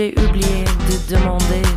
J'ai oublié de demander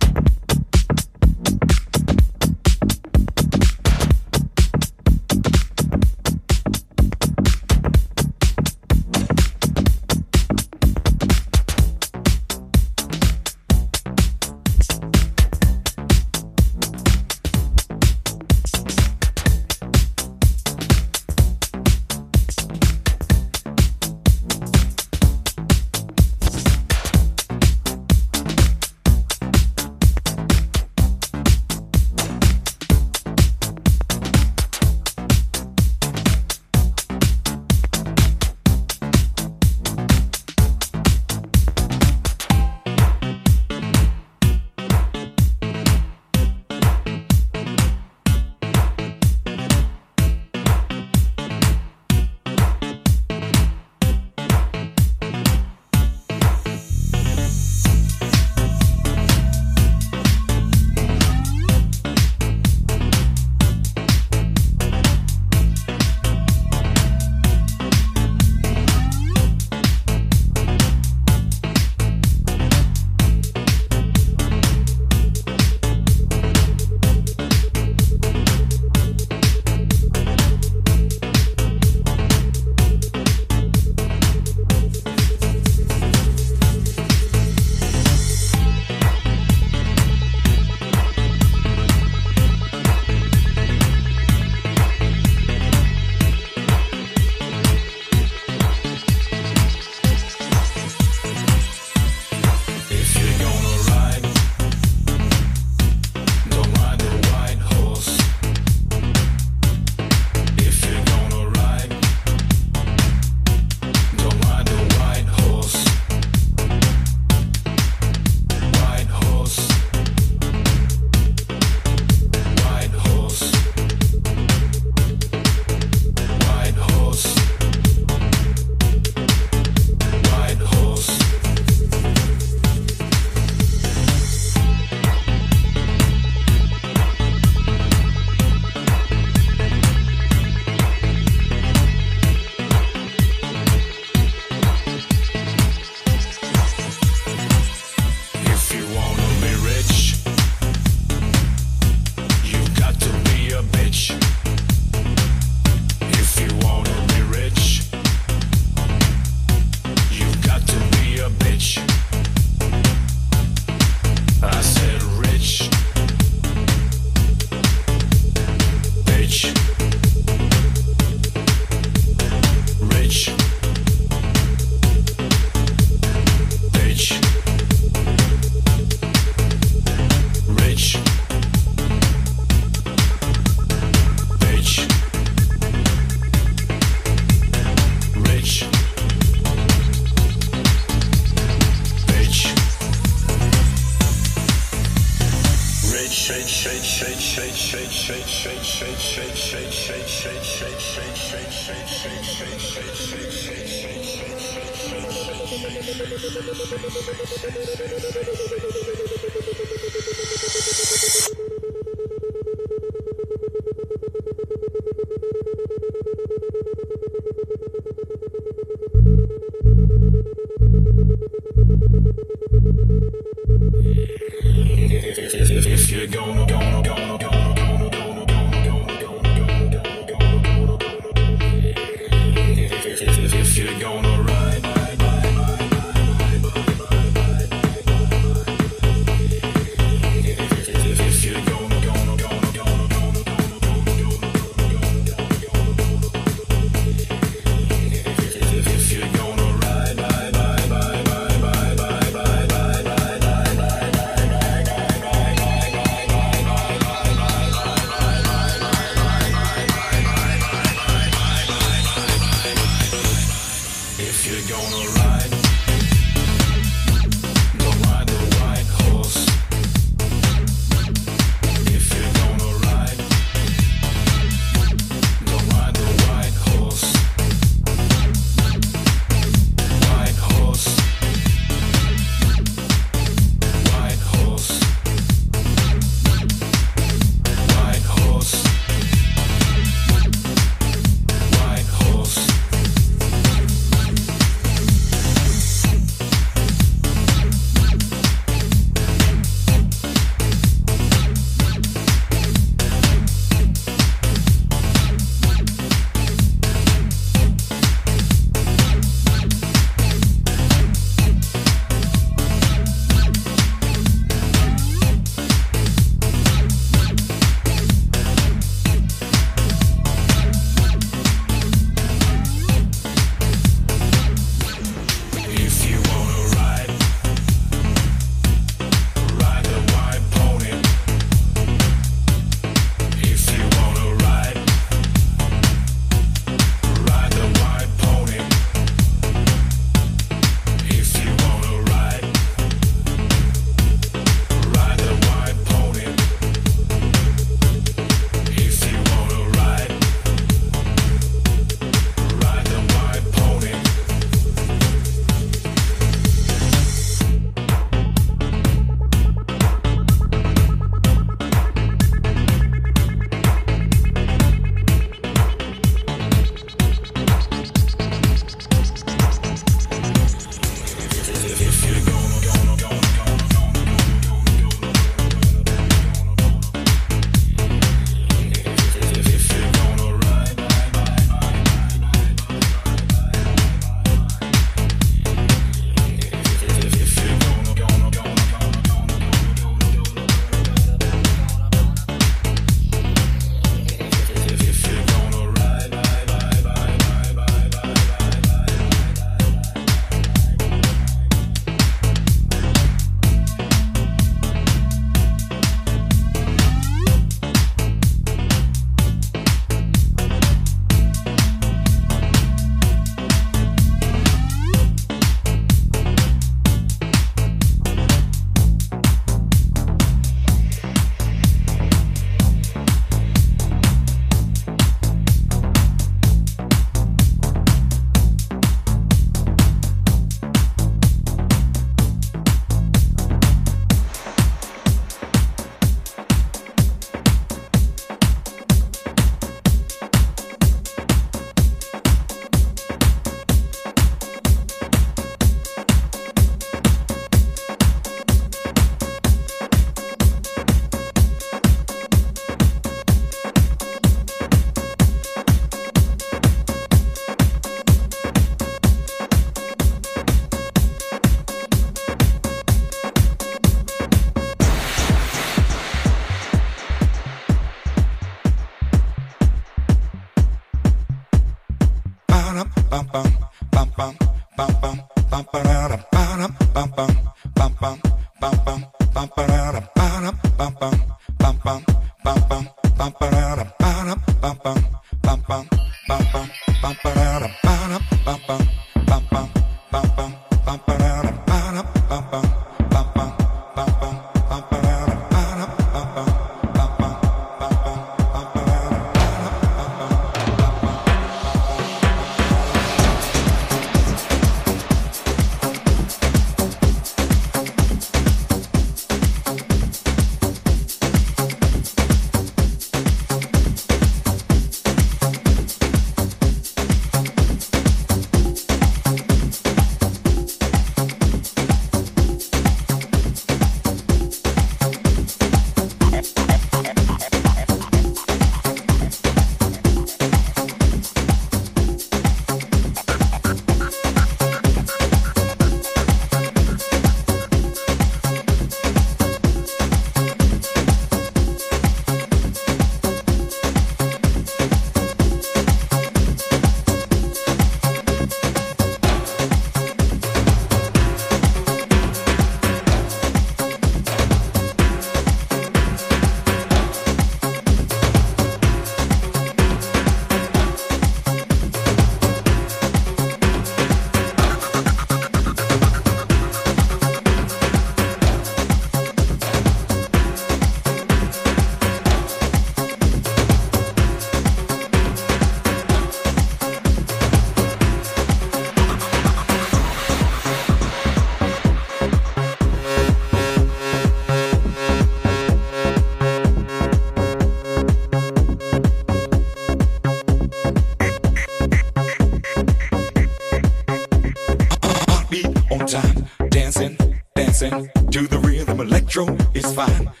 fine.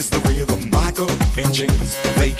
is the rhythm Michael and James. They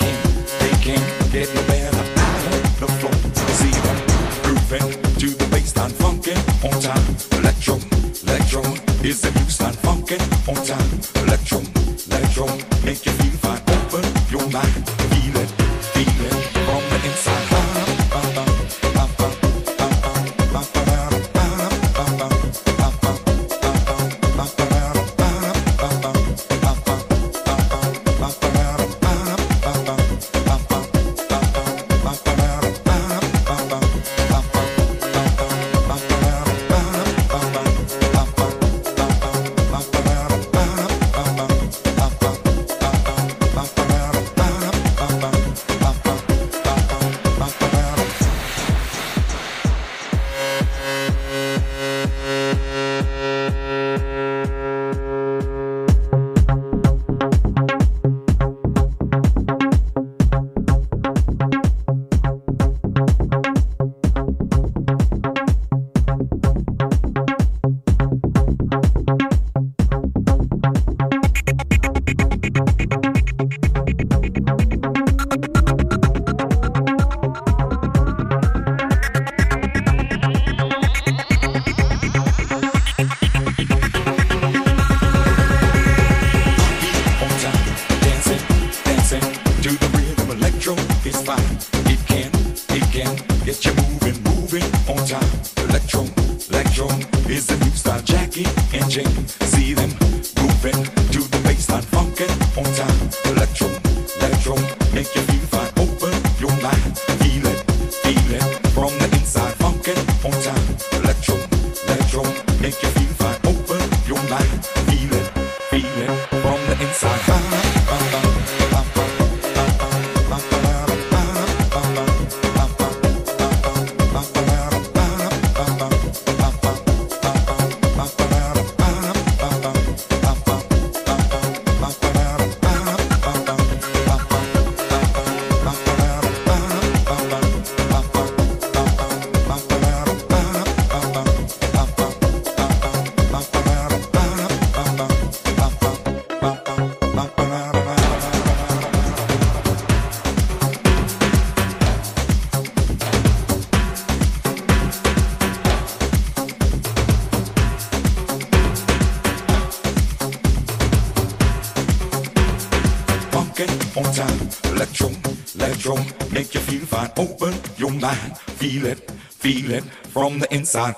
Feel it, feel it from the inside.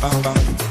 Bum, bum.